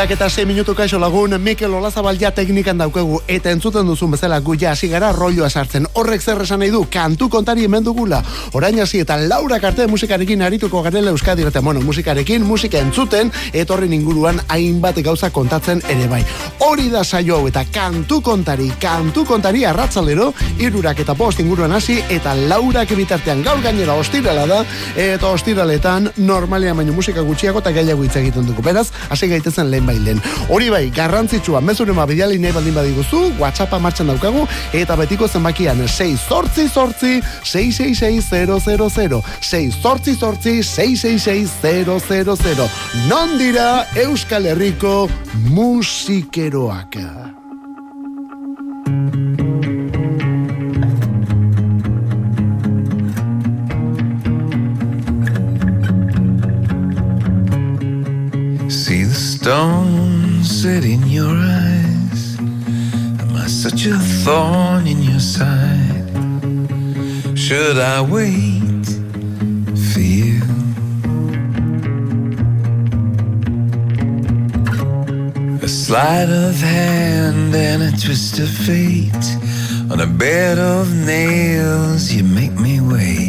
Irurak eta 6 minutu kaixo lagun, Mikel Olazabal ja teknikan daukagu, eta entzuten duzun bezala guia hasi gara rolloa sartzen. Horrek zer esan nahi du, kantu kontari hemen dugula. Orain hasi eta Laura Karte musikarekin arituko garela Euskadi eta bueno, musikarekin, musika entzuten, etorren inguruan hainbat gauza kontatzen ere bai. Hori da saio hau eta kantu kontari, kantu kontari arratzalero, irurak eta post inguruan hasi, eta Laura bitartean gaur gainera ostirala da, eta ostiraletan normalean baino musika gutxiago eta gehiago hitz egiten dugu. Beraz, hasi gaitezen zen lehen bailen. Hori bai, garrantzitsua, mezuren ma bidali nahi baldin badiguzu, WhatsAppa martxan daukagu, eta betiko zenbakian 6 sortzi sortzi 666 6 sortzi sortzi 666 Non dira Euskal Herriko musikeroak. Stone in your eyes? Am I such a thorn in your side? Should I wait for you? A sleight of hand and a twist of fate. On a bed of nails, you make me wait.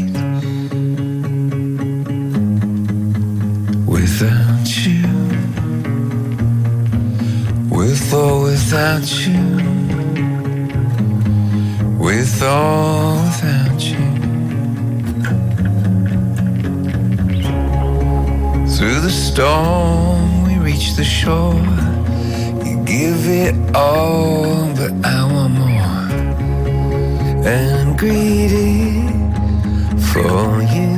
Without you, with or without you. Through the storm, we reach the shore. You give it all, but I want more. And greedy for you,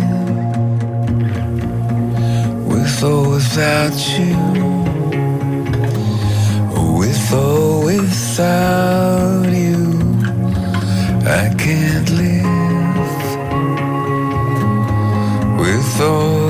with or without you without you, I can't live with or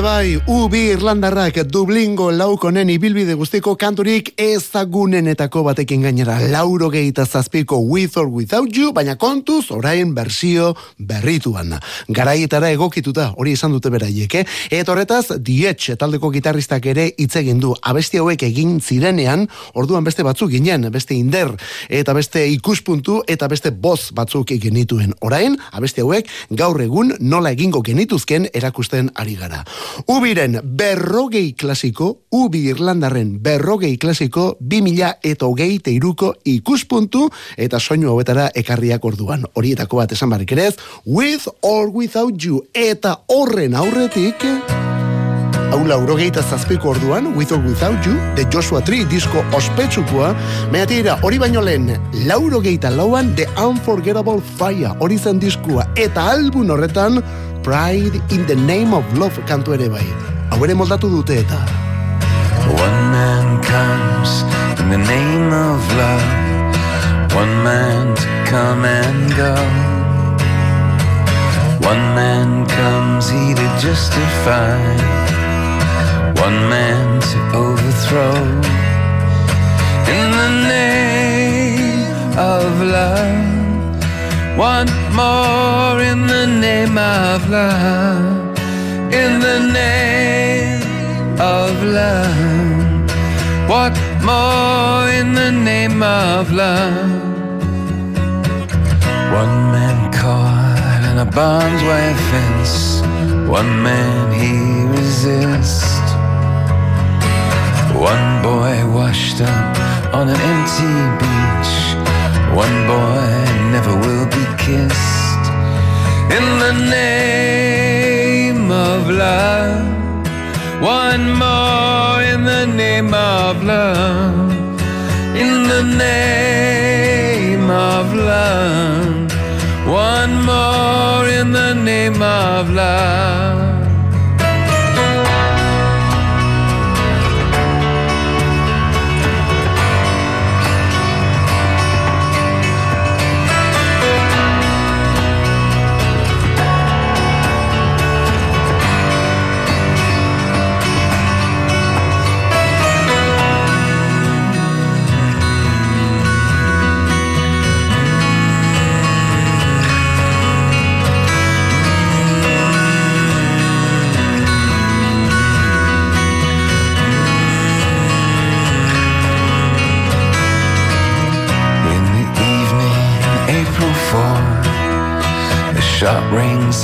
bai, ubi Irlandarrak Dublingo laukonen ibilbide guztiko kanturik ezagunenetako batekin gainera lauro gehieta zazpiko With or Without You, baina kontuz orain bersio berrituan. Garaietara egokituta, hori izan dute beraiek, eh? Eta horretaz, Dietx taldeko gitarristak ere hitz egin du. Abesti hauek egin zirenean, orduan beste batzuk ginen, beste inder, eta beste ikuspuntu, eta beste boz batzuk genituen. Orain, abesti hauek gaur egun nola egingo genituzken erakusten ari gara. Ubiren berrogei klasiko, Ubi Irlandarren berrogei klasiko, bi mila eta hogei teiruko ikuspuntu eta soinu hauetara ekarriak orduan. Horietako bat esan barrik ere with or without you, eta horren aurretik... Hau laurogeita zazpiko orduan, With or Without You, de Joshua Tree disko ospetsukua, mehatira hori baino lehen, laurogeita lauan, The Unforgettable Fire, hori zen diskua, eta albun horretan, Pride in the Name of Love kantu ere bai. Hau ere moldatu dute eta. One man comes in the name of love One man to come and go. One man comes he to justify. One man to overthrow. In the name of love. One more in the name of love. In the name of love. What more in the name of love? One man caught in a barbed wire fence. One man he resists. One boy washed up on an empty beach. One boy never will be kissed. In the name of love. One more in the name of love. In the name of love. One more in the name of love.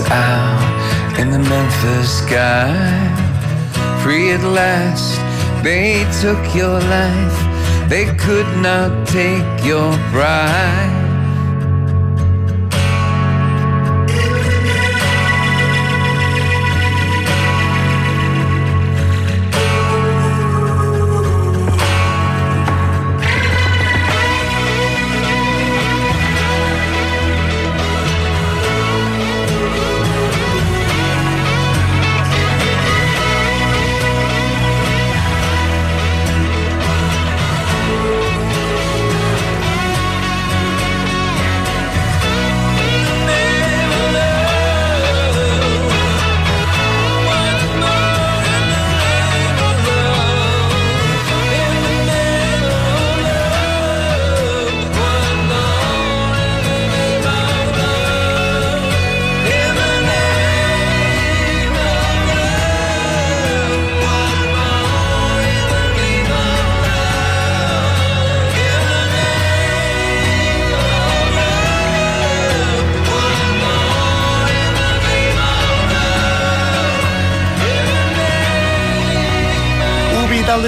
Out in the Memphis sky. Free at last, they took your life, they could not take your pride.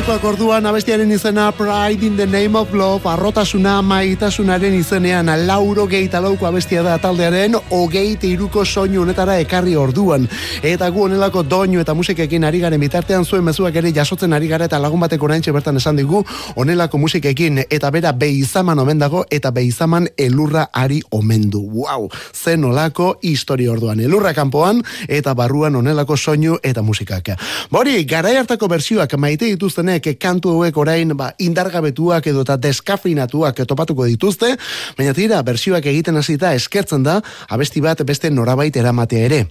Taldekoak orduan abestiaren izena Pride in the Name of Love, arrotasuna maitasunaren izenean lauro geita lauko abestia da taldearen hogeite iruko soinu honetara ekarri orduan. Eta gu honelako doinu eta musikekin ari garen bitartean zuen mezuak ere jasotzen ari gara eta lagun batek oraintxe bertan esan digu honelako musikekin eta bera beizaman omen dago eta beizaman elurra ari omen du. Wow, zen olako historia orduan. Elurra kanpoan eta barruan honelako soinu eta musikak. Bori, garai hartako bersioak maite dituztenek kantu hauek orain ba, indargabetuak edo eta deskafinatuak topatuko dituzte, baina tira, bersioak egiten hasita eskertzen da, abesti bat beste norabait eramatea ere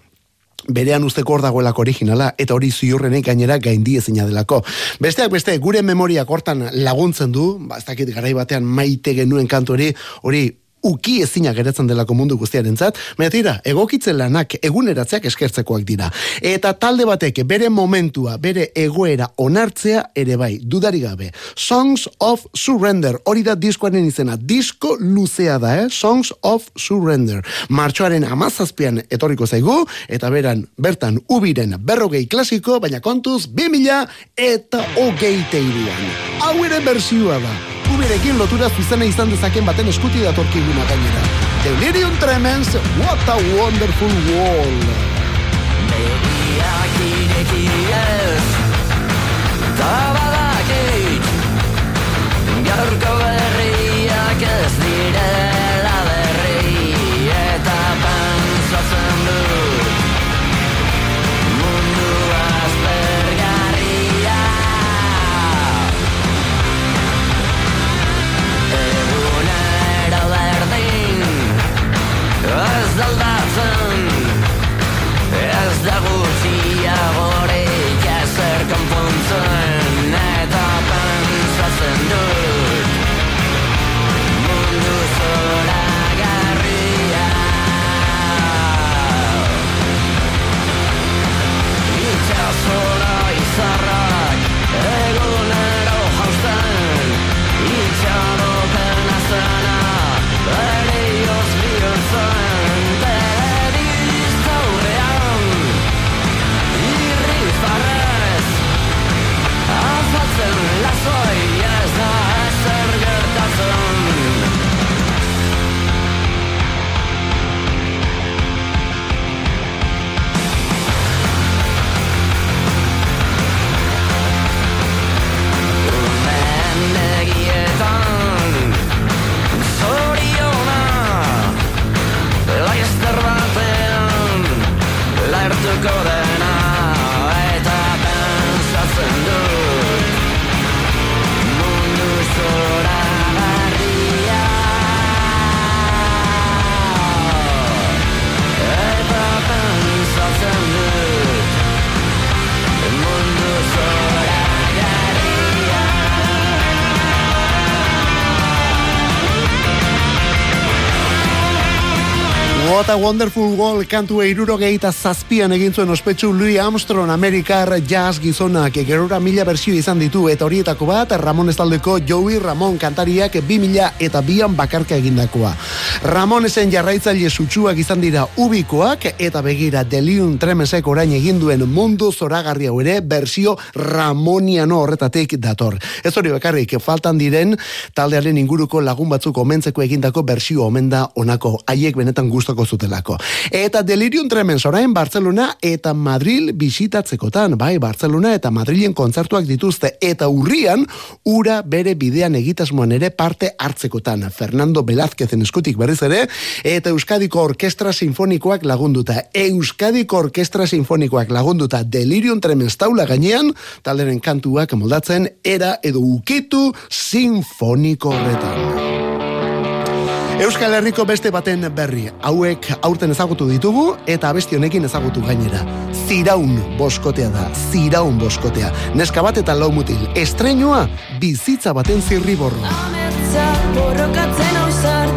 berean usteko hor dagoelako originala eta hori ziurrenek gainera gaindi ezina delako. Besteak beste gure memoriak hortan laguntzen du, ba ez dakit garai batean maite genuen kantu hori, hori uki ezina geratzen delako mundu guztiarentzat, baina tira, egokitzen lanak eguneratzeak eskertzekoak dira. Eta talde batek bere momentua, bere egoera onartzea ere bai, dudari gabe. Songs of Surrender, hori da diskoaren izena, disko luzea da, eh? Songs of Surrender. Martxoaren amazazpian etorriko zaigu, eta beran, bertan, ubiren berrogei klasiko, baina kontuz, 2000 eta hogeite iruan. Hau ere bersioa da. Ubirekin lotura zuzena izan dezaken baten eskuti datorkiguna gainera. Delirium Tremens, What a Wonderful World. Begiak ireki ez Ta badakit Gaurko alive What a Wonderful World kantu eiruro gehieta zazpian egin zuen ospetsu Louis Armstrong Amerikar jazz gizonak gerora mila bersio izan ditu eta horietako bat Ramon Estaldeko Joey Ramon kantariak bi mila eta bian bakarka egindakoa. Ramon esen jarraitzaile sutsuak izan dira ubikoak eta begira Deliun Tremesek orain eginduen mundu zoragarri hau ere bersio Ramoniano horretatik dator. Ez hori bakarrik faltan diren taldearen inguruko lagun batzuk omentzeko egindako bersio omen da onako haiek benetan gustoko zutelako. Eta Delirium Tremens orain Barcelona eta Madril bisitatzekotan, bai Barcelona eta Madrilen kontzertuak dituzte eta urrian ura bere bidean egitasmoan ere parte hartzekotan. Fernando Velázquezen eskutik berriz ere eta Euskadiko Orkestra Sinfonikoak lagunduta. Euskadiko Orkestra Sinfonikoak lagunduta Delirium Tremens taula gainean talderen kantuak moldatzen era edo ukitu sinfoniko horretan. Euskal Herriko beste baten berri. Hauek aurten ezagutu ditugu eta beste honekin ezagutu gainera. Ziraun boskotea da. Ziraun boskotea. Neska bat eta lau mutil. Estreñoa bizitza baten zirriborro. Ametsa borrokatzen ausartuko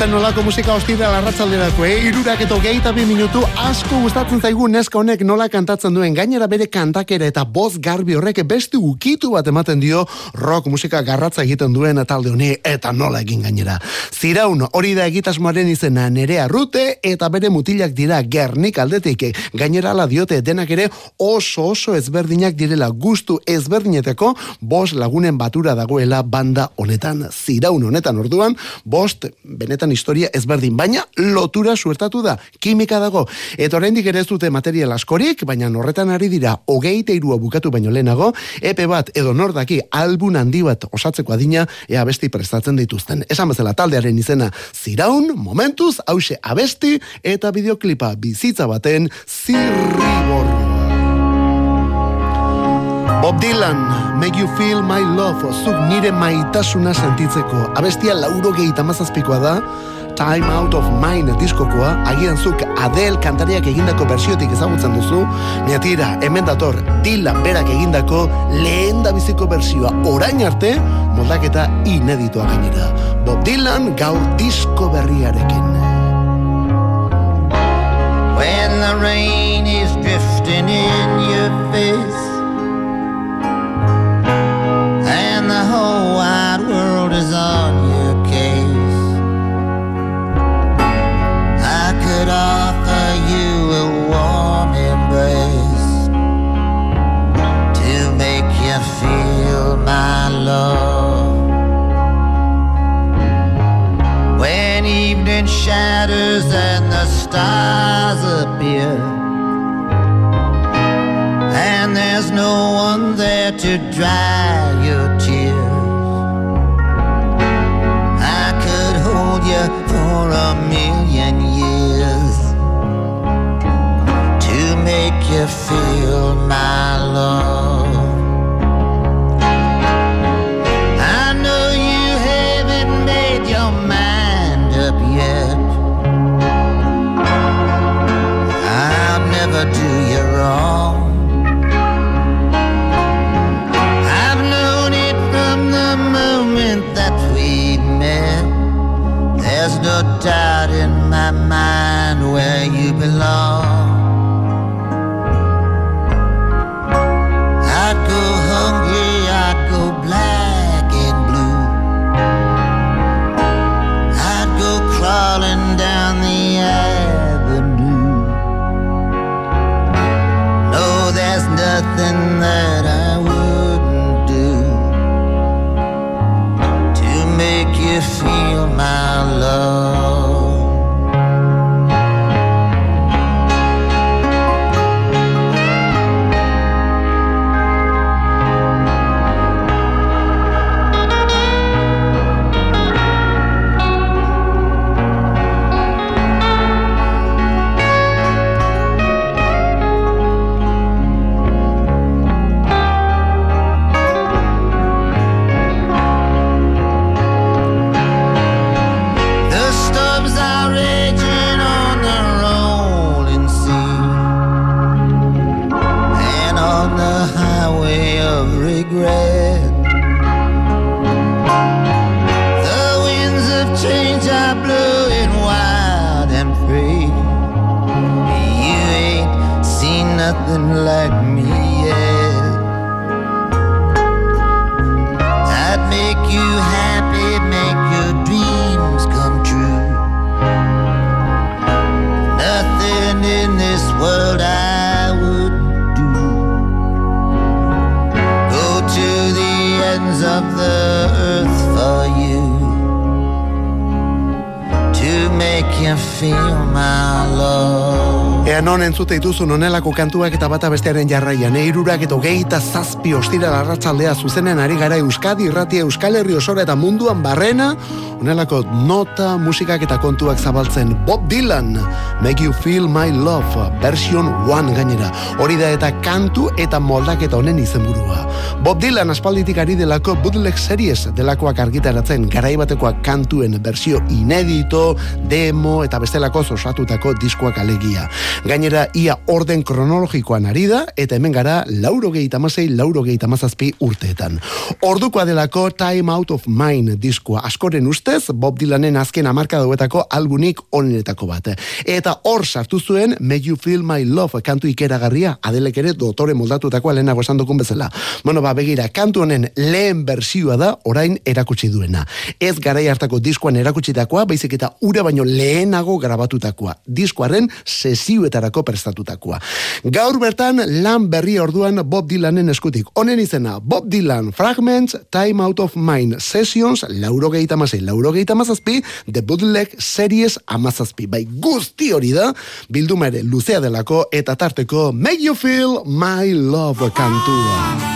Hauzen nolako musika hostira larratzalderako, eh? Irurak eto gehieta bi minutu asko gustatzen zaigu neska honek nola kantatzen duen gainera bere kantakera eta boz garbi horrek beste ukitu bat ematen dio rock musika garratza egiten duen talde honi eta nola egin gainera. Ziraun hori da egitasmoaren izena nerea rute eta bere mutilak dira gernik aldetik gainera ala diote denak ere oso oso ezberdinak direla gustu ezberdineteko bost lagunen batura dagoela banda honetan ziraun honetan orduan bost benetan historia ezberdin baina lotura suertatu da kimika dago. Eta oraindik ere ez dute material askorik baina horretan ari dira hogeita irua bukatu baino lehenago epe bat edo nordaki albun handi bat osatzeko adina ea abesti prestatzen dituzten. Esan bezala taldearen izena ziraun momentuz hause abesti eta bideoklipa bizitza baten zirriborroa Bob Dylan, Make You Feel My Love, zuk nire maitasuna sentitzeko. Abestia lauro gehieta mazazpikoa da, Time Out of Mine diskokoa, agian zuk Adele kantariak egindako bersiotik ezagutzen duzu, neatira, hemen dator, Dylan berak egindako lehen da biziko bersioa orain arte, moldaketa ineditoa gainera. Bob Dylan gaur disko berriarekin. when the rain is drifting in your face world is on your case. I could offer you a warm embrace to make you feel my love. When evening shatters and the stars appear, and there's no one there to dry Entzute dituzun onelako kantuak eta bata bestearen jarraian, eirurak eta geita zazpi ostira larratzaldea zuzenen ari gara Euskadi irratia Euskal Herri osora eta munduan barrena, onelako nota, musikak eta kontuak zabaltzen Bob Dylan, Make You Feel My Love, version 1 gainera. Hori da eta kantu eta moldaketa honen izenburua. Bob Dylan aspalditik ari delako bootleg series delakoak argitaratzen garaibatekoak kantuen versio inedito, demo eta bestelako osatutako diskoak alegia. Gainera, ia orden kronologikoan ari da, eta hemen gara lauro gehi tamasei, lauro gehi tamazazpi urteetan. Ordukoa delako Time Out of Mind diskoa. Askoren ustez, Bob Dylanen azken amarka dauetako albunik onenetako bat. Eta hor sartu zuen Make You Feel My Love kantu ikeragarria, adelek ere dotore moldatutakoa lehenago esan dukun bezala. Bueno, ba, begira, kantu honen lehen bersioa da orain erakutsi duena. Ez garai hartako diskoan erakutsitakoa, baizik eta ura baino lehenago grabatutakoa. Diskoaren sesioetarako prestatutakoa. Gaur bertan lan berri orduan Bob Dylanen eskutik. Honen izena, Bob Dylan Fragments, Time Out of Mind Sessions, lauro gehieta masei, lauro gehieta mazazpi, The Bootleg Series amazazpi. Bai guzti hori da, bilduma ere luzea delako eta tarteko Make You Feel My Love kantua.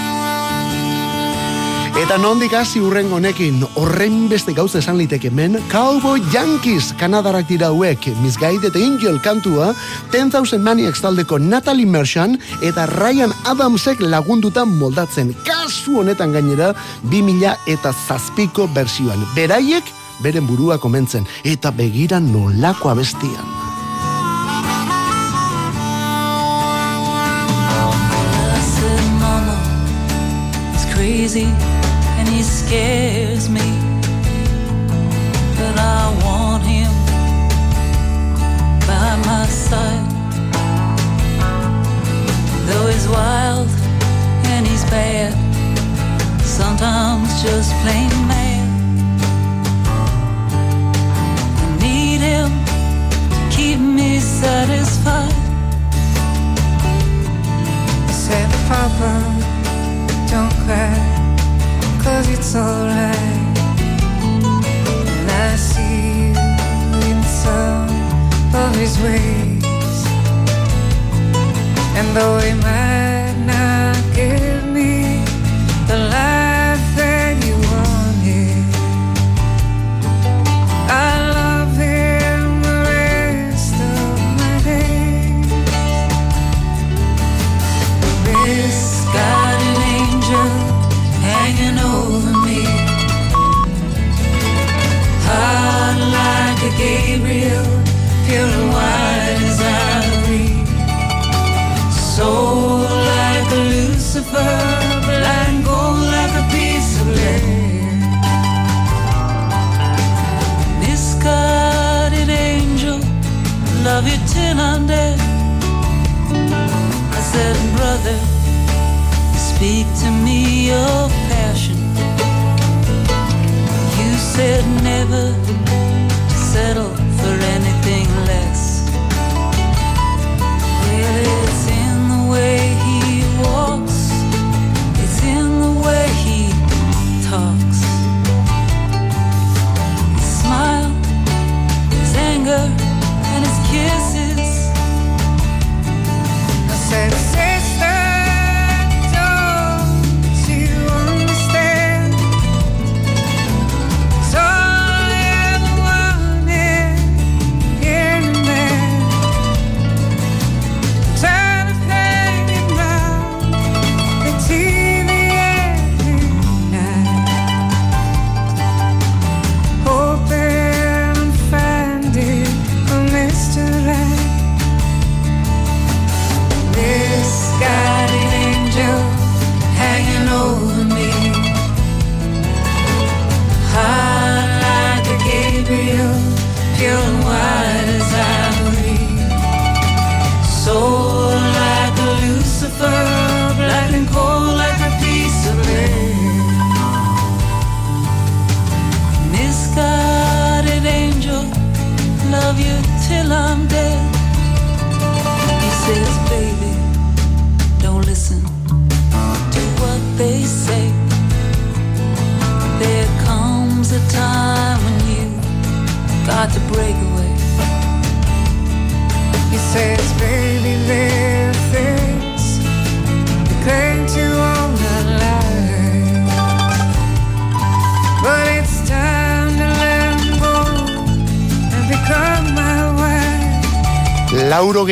Eta nondik hasi urren honekin, horren beste gauza esan liteke men, Cowboy Yankees kanadarak dira hauek, Misguided Angel kantua, 10,000 Maniacs taldeko Natalie Merchant eta Ryan Adamsek lagundutan moldatzen. Kasu honetan gainera, 2000 eta zazpiko bersioan. Beraiek, beren burua komentzen, eta begira nolako abestian. Crazy and he scares me. But I want him by my side. Though he's wild and he's bad, sometimes just plain mad. I need him to keep me satisfied. said, Papa, don't cry, cause it's alright. And I see you in some of his ways. And though he might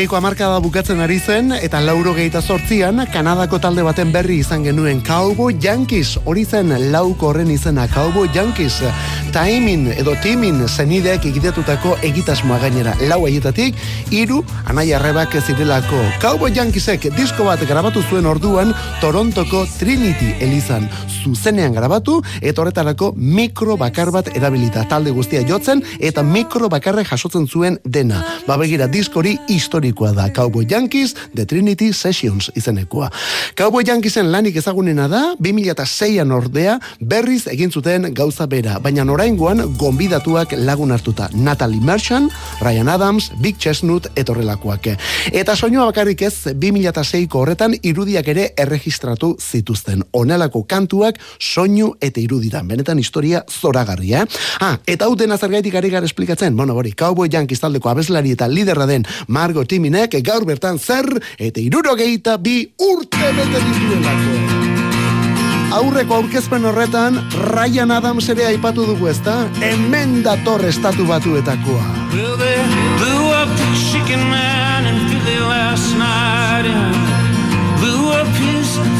Lauro geiko amarkada bukatzen ari zen, eta lauro geita sortzian, Kanadako talde baten berri izan genuen Cowboy Yankees, hori zen lauko horren izena Cowboy Yankees, Taimin edo Timin zenideak egitetutako egitasmoa gainera, lau aietatik, iru anai arrebak zirelako. Cowboy Yankeesek disko bat grabatu zuen orduan, Torontoko Trinity elizan zuzenean grabatu, eta horretarako mikro bakar bat erabilita talde guztia jotzen, eta mikro bakarre jasotzen zuen dena. Ba begira, diskori historikoa da. Cowboy Yankees, The Trinity Sessions izenekoa. Cowboy Yankeesen lanik ezagunena da, 2006an ordea, berriz egin zuten gauza bera. Baina oraingoan gonbidatuak lagun hartuta. Natalie Merchant, Ryan Adams, Big Chestnut etorrelakoak. Eta soinua bakarrik ez 2006ko horretan irudiak ere erregistratu zituzten. Honelako kantuak soinu eta iruditan. Benetan historia zoragarria. Eh? Ah, eta hau dena zergaitik ari gara esplikatzen. Bueno, hori, Cowboy Yankees taldeko abeslari eta liderra den Margo Timinek gaur bertan zer eta irurogeita bi urte bete dituelako. Aurreko aurkezpen horretan, Ryan Adams ere aipatu dugu ezta? Hemen dator estatu batuetakoa.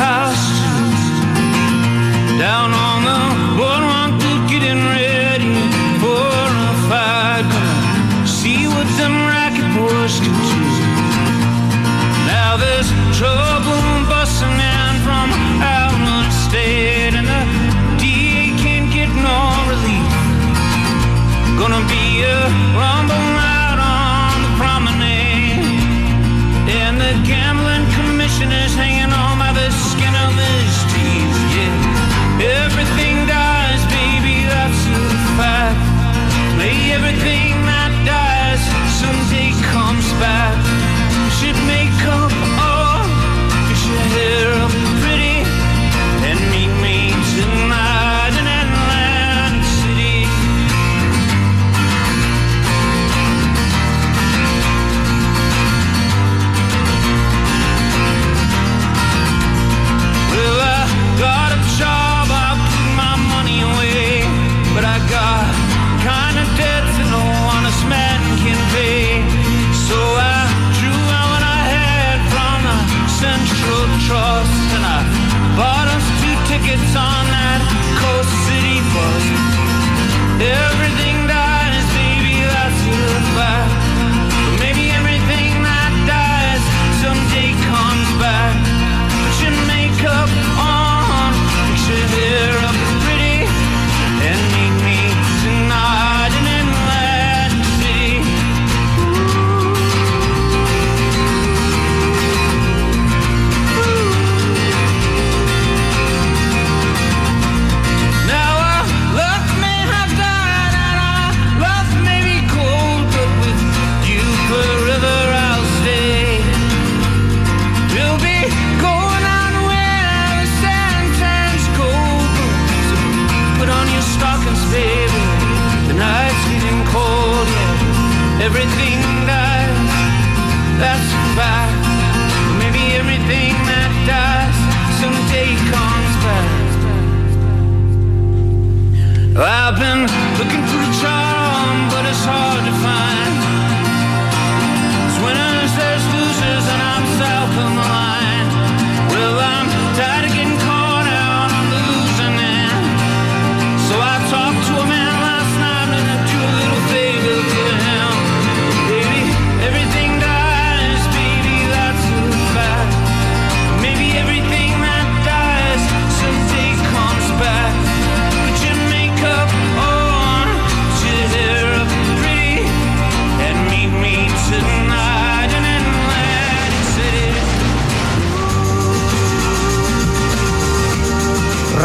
Well. Down on the boardwalk, getting ready for a fight. Gonna see what them racket boys can do. Now there's trouble busting in from out of state, and the DA can't get no relief. Gonna be a rumble out on the promenade. And the gambling commissioner's hanging on everything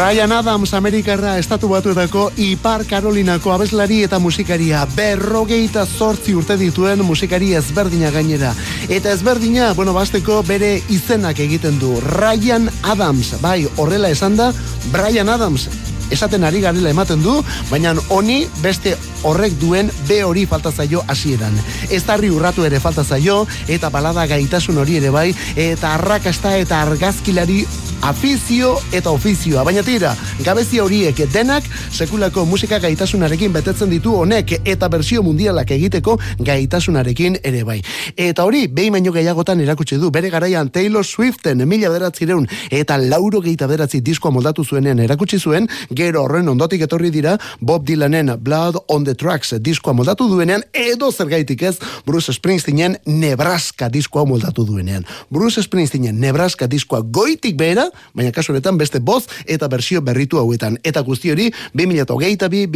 Ryan Adams Amerikarra estatu batuetako Ipar Karolinako abeslari eta musikaria berrogeita zortzi urte dituen musikari ezberdina gainera. Eta ezberdina, bueno, basteko bere izenak egiten du. Ryan Adams, bai, horrela esan da, Brian Adams esaten ari garela ematen du, baina honi beste horrek duen B hori falta zaio hasieran. Ez tarri urratu ere falta zaio, eta balada gaitasun hori ere bai, eta arrakasta eta argazkilari afizio eta ofizioa, baina tira, gabezi horiek denak sekulako musika gaitasunarekin betetzen ditu honek eta bersio mundialak egiteko gaitasunarekin ere bai. Eta hori, behin baino gehiagotan erakutsi du, bere garaian Taylor Swiften mila beratzireun eta lauro gehieta beratzi diskoa moldatu zuenean erakutsi zuen, gero horren ondotik etorri dira Bob Dylanen Blood on the Tracks diskoa moldatu duenean, edo zergaitik ez Bruce Springsteenen Nebraska diskoa moldatu duenean. Bruce Springsteenen Nebraska diskoa goitik behera, baina kasu honetan beste boz eta bersio berritu hauetan. Eta guzti hori 2022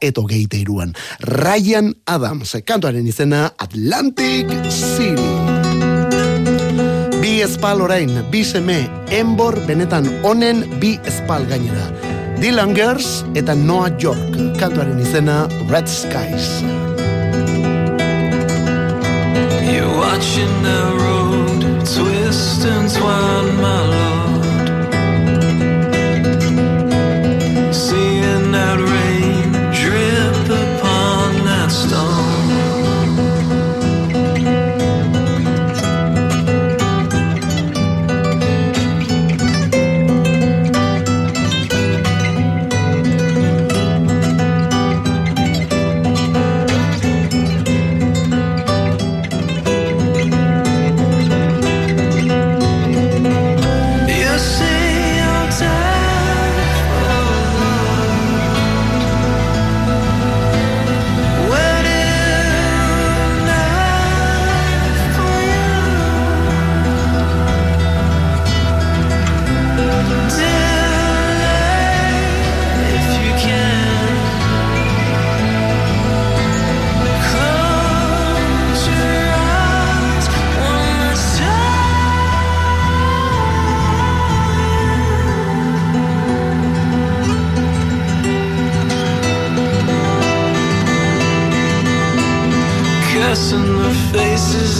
2023an. Ryan Adams, kantuaren izena Atlantic City. Bi espal orain, bi seme, enbor benetan onen bi espal gainera. Dylan Gers eta Noah York, kantuaren izena Red Skies. You're watching the road twist and twine, my lord.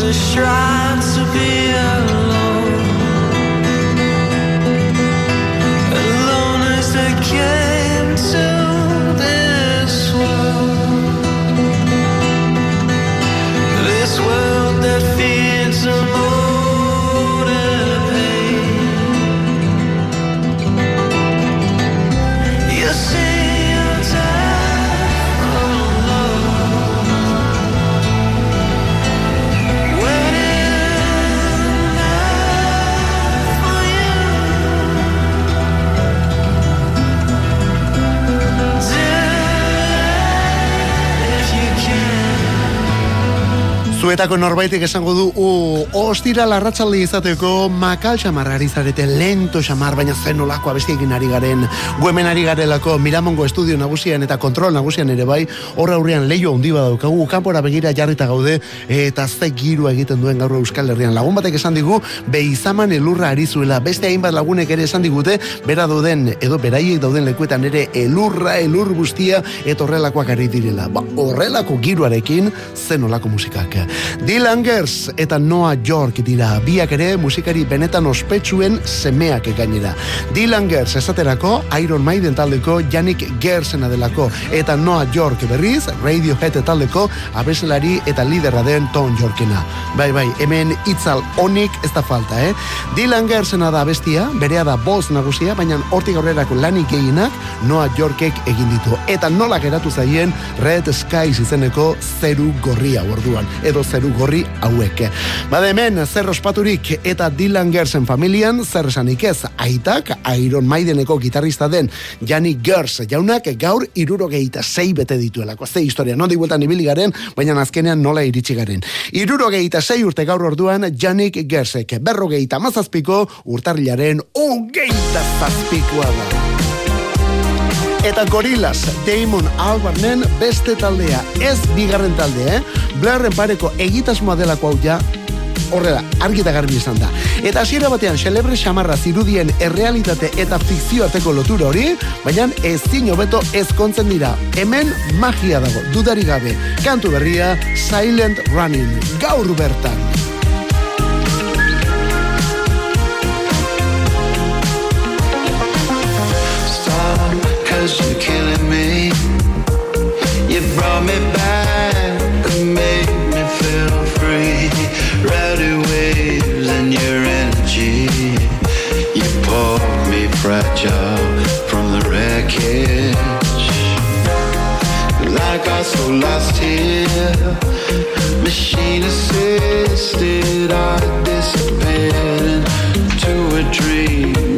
A shrine to be Zuetako norbaitek esango du, u, ostira larratxalde izateko makal xamarrari zarete lento xamar, baina zen olako abestiekin ari garen, guemen ari garelako Miramongo estudio nagusian eta kontrol nagusian ere bai, horra aurrean leio handi badaukagu, kanpora begira jarrita gaude, eta ze giru egiten duen gaur Euskal Herrian. Lagun batek esan digu, beizaman elurra ari zuela, beste hainbat lagunek ere esan digute, bera dauden, edo beraiek dauden lekuetan ere elurra, elur guztia, eta horrelakoak ari direla. Ba, horrelako giruarekin, zen olako musikak. Dylan Gers eta Noah York dira, biak ere musikari benetan ospetsuen semeak gainera. Dylan Gers esaterako Iron Maiden taldeko Yannick Gersena delako, eta Noah York berriz Radiohead taldeko abeslari eta liderra den Tom Yorkena. Bai, bai, hemen itzal onik ez da falta, eh? Dylan Gersena da bestia, berea da boz nagusia, baina hortik aurrerako lanik gehienak Noah Yorkek egin ditu. Eta nola geratu zaien Red Skies izeneko zeru gorria orduan, edo zeru gorri hauek. Bada hemen, zer ospaturik eta Dylan Gersen familian, zer esanik ez, aitak, Iron Maideneko gitarrista den Jani Gers jaunak gaur irurogeita sei bete dituelako. Ze historia, non bueltan ibili garen, baina azkenean nola iritsi garen. Irurogeita sei urte gaur orduan Janik Gersek, berrogeita mazazpiko urtarrilaren hogeita zazpikoa da. Eta Gorillaz, Damon Albarnen beste taldea, ez bigarren taldea, eh? Blairren pareko egitasmoa delako hau ja, horrela, argi eta garbi izan da. Eta hasiera batean, celebre xamarra zirudien errealitate eta fikzioateko lotura hori, baina ezin hobeto ezkontzen dira. Hemen magia dago, dudari gabe. Kantu berria, Silent Running, gaur bertan. Cause you're killing me. You brought me back and made me feel free. Rowdy waves and your energy. You pour job from the wreckage. Like I so lost here, machine assisted, I disappeared into a dream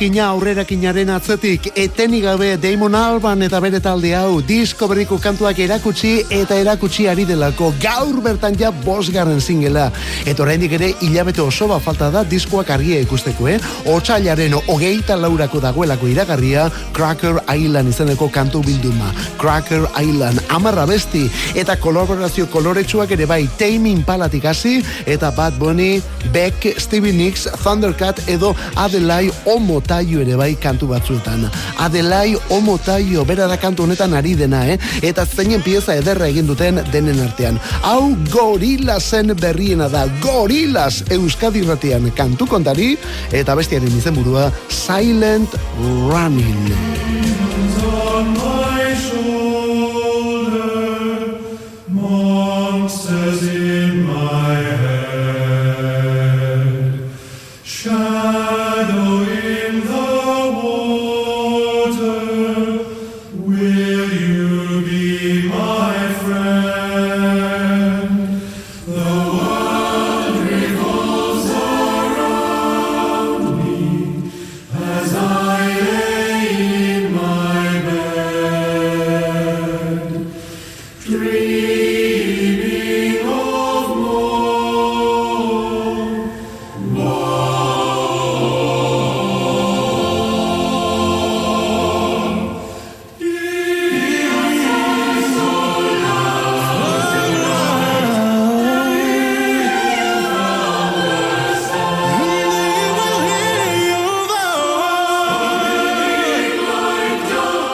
Aurrerakina aurrerakinaren atzetik. Etenik gabe Damon Alban eta bere talde hau disko berriko kantuak erakutsi eta erakutsi ari delako. Gaur bertan ja bosgarren singela. Eta oraindik ere hilabete oso bat falta da diskoak argia ikusteko eh? Otsailaren hogeita laurako dagoelako iragarria Cracker Island izeneko kantu bilduma. Cracker Island amarra besti eta kolaborazio koloretsuak ere bai Tame Impalatik hasi eta Bad Bunny, Beck, Stevie Nicks, Thundercat edo Adelai Omotaio ere bai kantu batzuetan. Adelai Omotaio bera da kantu honetan ari dena, eh? Eta zeinen pieza ederra egin duten denen artean. Hau gorilasen berriena da, gorilas Euskadi ratian kantu kontari eta bestiaren izenburua Silent Running.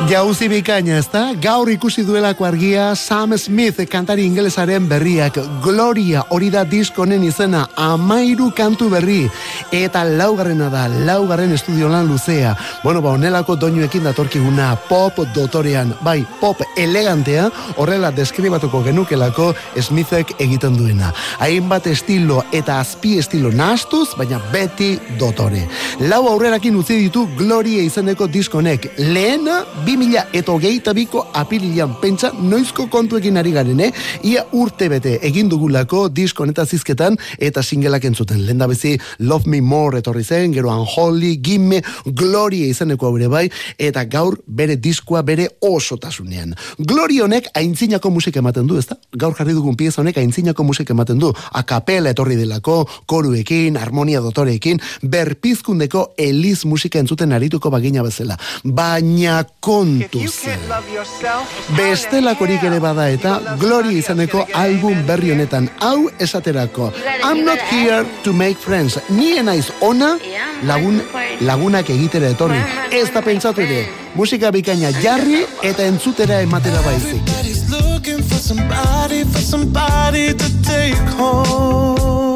Jauzi bikaina, ez da? Gaur ikusi duelako argia Sam Smith kantari ingelesaren berriak Gloria hori da diskonen izena amairu kantu berri eta laugarrena da, laugarren estudio lan luzea. Bueno, ba, onelako doinuekin datorkiguna pop dotorean, bai, pop elegantea, horrela deskribatuko genukelako Smithek egiten duena. Hainbat estilo eta azpi estilo nastuz, baina beti dotore. Lau aurrerakin utzi ditu Gloria izeneko diskonek. Lehena 2000 eta hogeita biko apirilean pentsa noizko kontuekin ari garen, eh? Ia urte bete egin dugulako disko honetaz zizketan eta singelak entzuten. Lenda bezi Love Me More etorri zen, gero Unholy, Gimme, Gloria izeneko haure bai, eta gaur bere diskoa bere osotasunean. Gloria honek aintzinako musika ematen du, ezta? Gaur jarri dugun pieza honek aintzinako musika ematen du. Akapela etorri delako, koruekin, harmonia dotoreekin, berpizkundeko eliz musika entzuten arituko bagina bezala. Baina kontuz. Bestelakorik ere bada eta Gloria izaneko album berri honetan hau esaterako. I'm not here to make friends. Ni naiz ona lagun, lagunak egitera etorri. Ez da pentsatu ere. Musika bikaina jarri eta entzutera ematera baizik. Everybody's looking for somebody, for somebody to take home.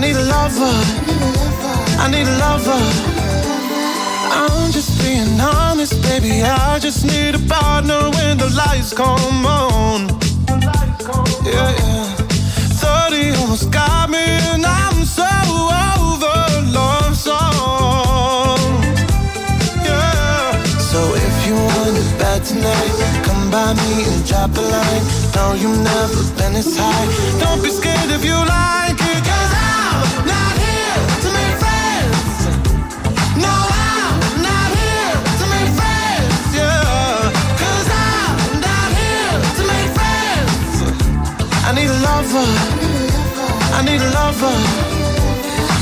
Need a lover. I need a lover. I'm just being honest, baby. I just need a partner when the lights come on. Yeah, yeah. 30 almost got me, and I'm so over love song. Yeah. So if you want it bad tonight, come by me and drop a line. No, you've never been this high. Don't be scared if you like it, lover. I need a lover.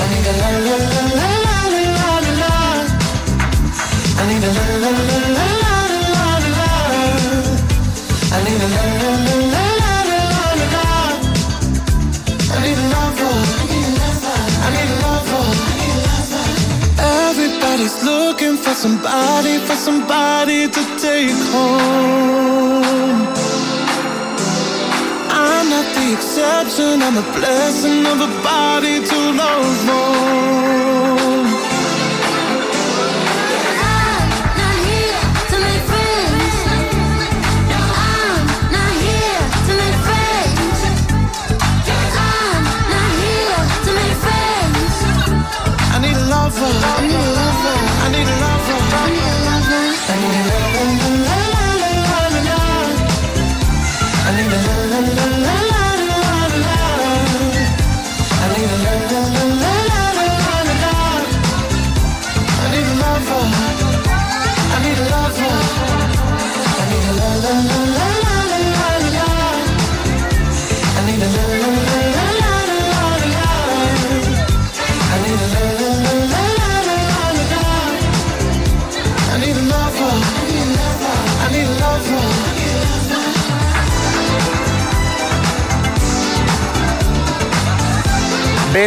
I need a la la la la la la la la. I need a la la la la la la la la. I need a la la la la la la la la. I need a lover. I need a lover. Everybody's looking for somebody, for somebody to take home. Not the exception, I'm a blessing of a body to love on.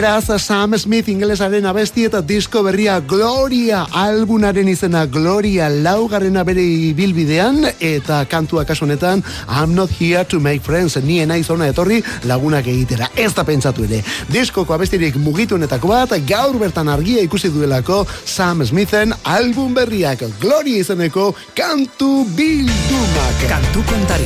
Beraz, Sam Smith ingelesaren abesti eta disko berria Gloria albunaren izena Gloria laugarrena bere bilbidean eta kantua kasu honetan I'm not here to make friends ni naiz ona etorri lagunak egitera ez da pentsatu ere diskoko abestirik mugituenetako bat gaur bertan argia ikusi duelako Sam Smithen album berriak Gloria izeneko kantu bildumak Kantu kontari.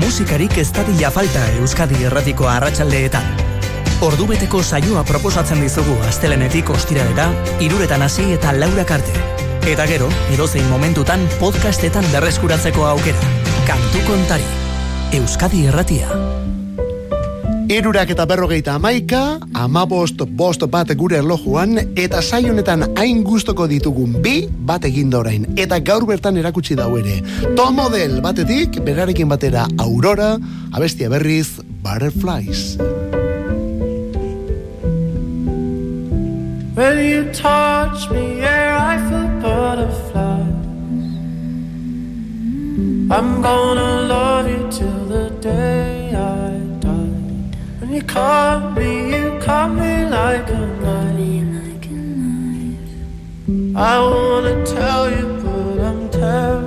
Musikarik ez dadila falta Euskadi erratiko arratsaldeetan. Ordubeteko saioa proposatzen dizugu astelenetik ostiralera, iruretan hasi eta laurak arte. Eta gero, edozein momentutan podcastetan berreskuratzeko aukera. Kantu kontari. Euskadi erratia. Irurak eta berrogeita amaika, amabost bost bat gure erlojuan, eta saio honetan hain gustoko ditugun bi bat egin orain. Eta gaur bertan erakutsi dau ere. Tomodel batetik, berarekin batera Aurora, abestia berriz, Butterflies. When you touch me, yeah, I feel butterflies. I'm gonna love you till the day I die. When you caught me, you caught me like a knife. I wanna tell you, but I'm terrified.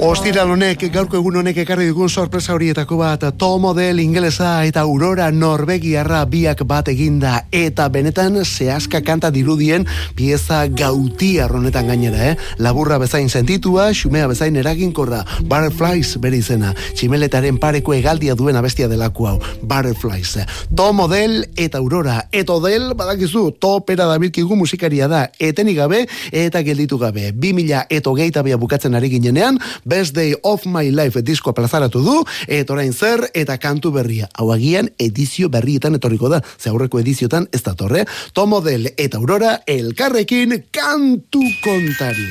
Ostiral honek, gaurko egun honek ekarri dugun sorpresa horietako bat, to model ingelesa eta aurora norbegiarra biak bat eginda, eta benetan zehazka kanta dirudien pieza gautiar honetan gainera, eh? Laburra bezain sentitua, xumea bezain eraginkorra, Butterflies bere izena, tximeletaren pareko egaldia duen abestia delako hau, Butterflies. To model eta aurora, eto del, badakizu, topera dabilkigu musikaria da, etenik gabe eta gelditu gabe. 2000 eto geita bea bukatzen ari ginenean, Best Day of My Life diskoa plazaratu du, eta orain zer, eta kantu berria. Hau agian edizio berrietan etorriko da, ze aurreko ediziotan ez da torre. Tomo del eta Aurora elkarrekin kantu kontari.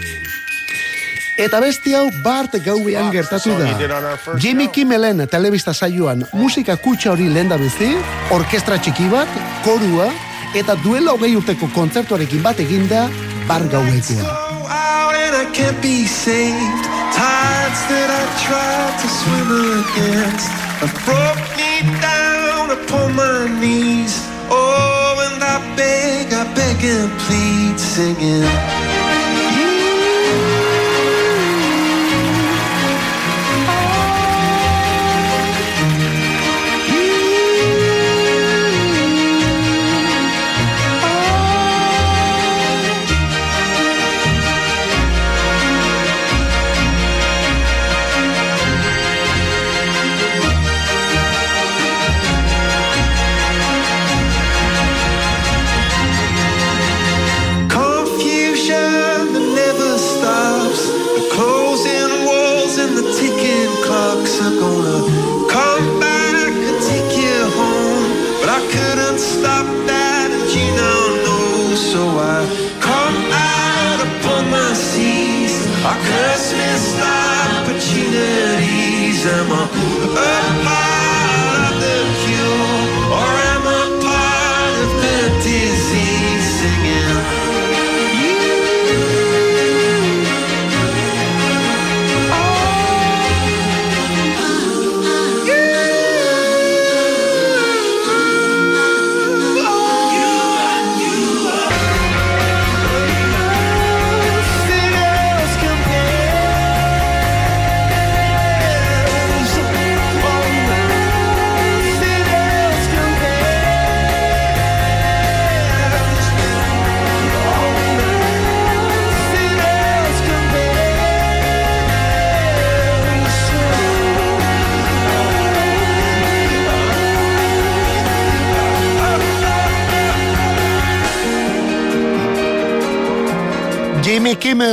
Eta besti hau Bart gauean gertatu da. Jimmy Kimmelen telebista saioan musika kutsa hori lehen da bezi, orkestra txiki bat, korua, eta duela hogei urteko kontzertuarekin bat eginda bar gauekoa. Tides that I tried to swim against have broke me down upon my knees. Oh, and I beg, I beg and plead, singing.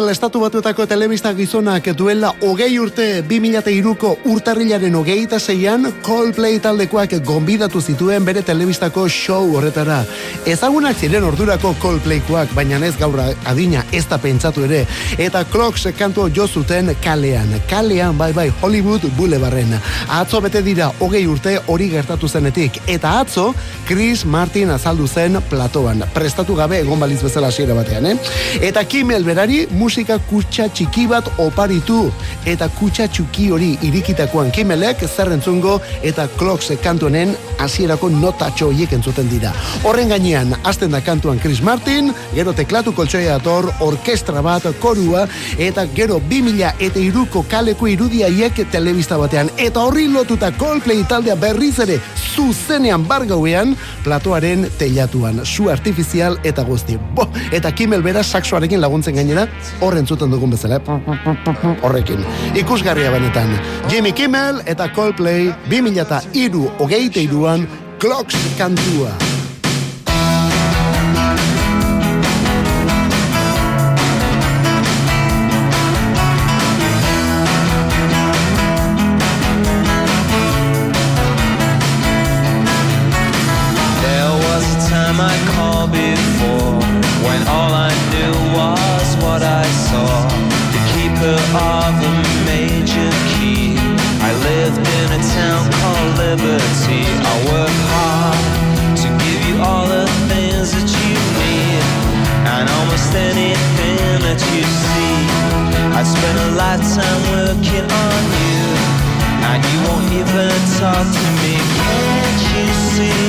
Kimmel estatu batuetako telebista gizonak duela hogei urte 2002ko urtarrilaren hogeita zeian Coldplay taldekoak gonbidatu zituen bere telebistako show horretara. Ezagunak ziren ordurako Coldplaykoak, baina ez gaur adina ez da pentsatu ere. Eta Clocks kantu jo zuten kalean. Kalean, bai bai, Hollywood Boulevardren. Atzo bete dira hogei urte hori gertatu zenetik. Eta atzo, Chris Martin azaldu zen platoan. Prestatu gabe egon baliz bezala hasiera batean, eh? Eta Kimmel bera Kimmelari musika kutsa txiki bat oparitu eta kutsa txuki hori irikitakoan Kimmelek zer entzungo eta Clocks kantuenen hasierako notatxo horiek entzuten dira. Horren gainean, hasten da kantuan Chris Martin, gero teklatu koltsoia dator, orkestra bat, korua, eta gero 2000 eta iruko kaleko irudiaiek telebista batean. Eta horri lotuta Coldplay taldea berriz ere zuzenean bargauean, platoaren telatuan, su artifizial eta guzti. Bo, eta Kimmel bera saxoarekin laguntzen gainera, horren zuten dugun bezala, horrekin. Ikusgarria benetan. Jimmy Kimmel eta Coldplay 2000 eta iru hogeita iruan Clocks kantua. Spent a lifetime working on you. And you won't even talk to me. Can't you see?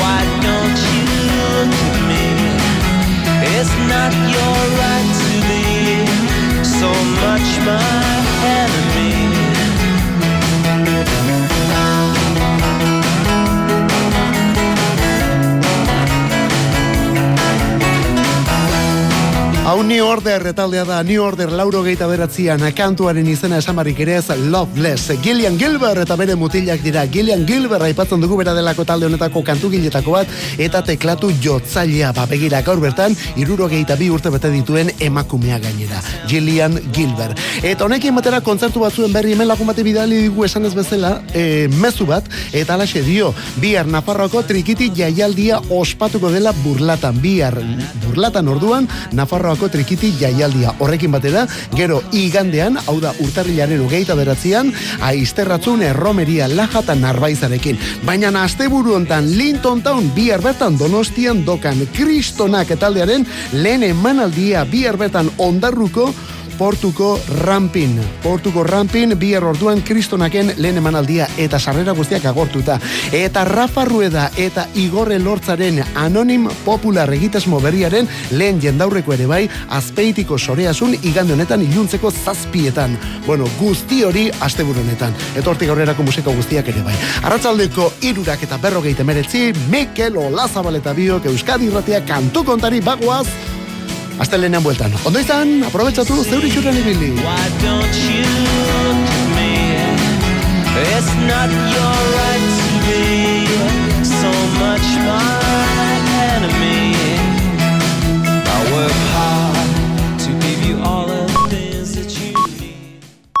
Why don't you look at me? It's not your right to be so much my enemy. Hau New Order retaldea da New Order lauro geita beratzean kantuaren izena esamarrik ere ez Loveless. Gillian Gilbert eta bere mutilak dira. Gillian Gilbert aipatzen dugu bera delako talde honetako kantu giletako bat eta teklatu jotzailea ba begira gaur bertan iruro geita bi urte bete dituen emakumea gainera. Gillian Gilbert. Eta honekin batera kontzertu batzuen berri hemen lagun bate bidali digu esan ez bezala e, mezu bat eta alaxe dio bihar Nafarroako trikiti jaialdia ospatuko dela burlatan bihar burlatan orduan Nafarroako trikiti jaialdia horrekin batera, gero igandean, hau da urtarrilaren hogeita beratzean, aizterratzun erromeria laja narbaizarekin. Baina asteburu hontan Linton Town bihar bertan donostian dokan kristonak taldearen lehen emanaldia bihar bertan ondarruko Portuko Rampin. Portuko Rampin bihar orduan kristonaken lehen emanaldia eta sarrera guztiak agortuta. Eta Rafa Rueda eta Igorre Lortzaren anonim popular egitasmo berriaren lehen jendaurreko ere bai azpeitiko soreasun igande honetan iluntzeko zazpietan. Bueno, guzti hori asteburu honetan. Eta hortik aurrerako musika guztiak ere bai. Arratzaldeko irurak eta berrogeite meretzi, Mikel Olazabal eta biok Euskadi irratia kantu kontari bagoaz, Hasta lehenean bueltan. Ondo izan, aprobetsatu zeure itxurren ibili. Why don't you look.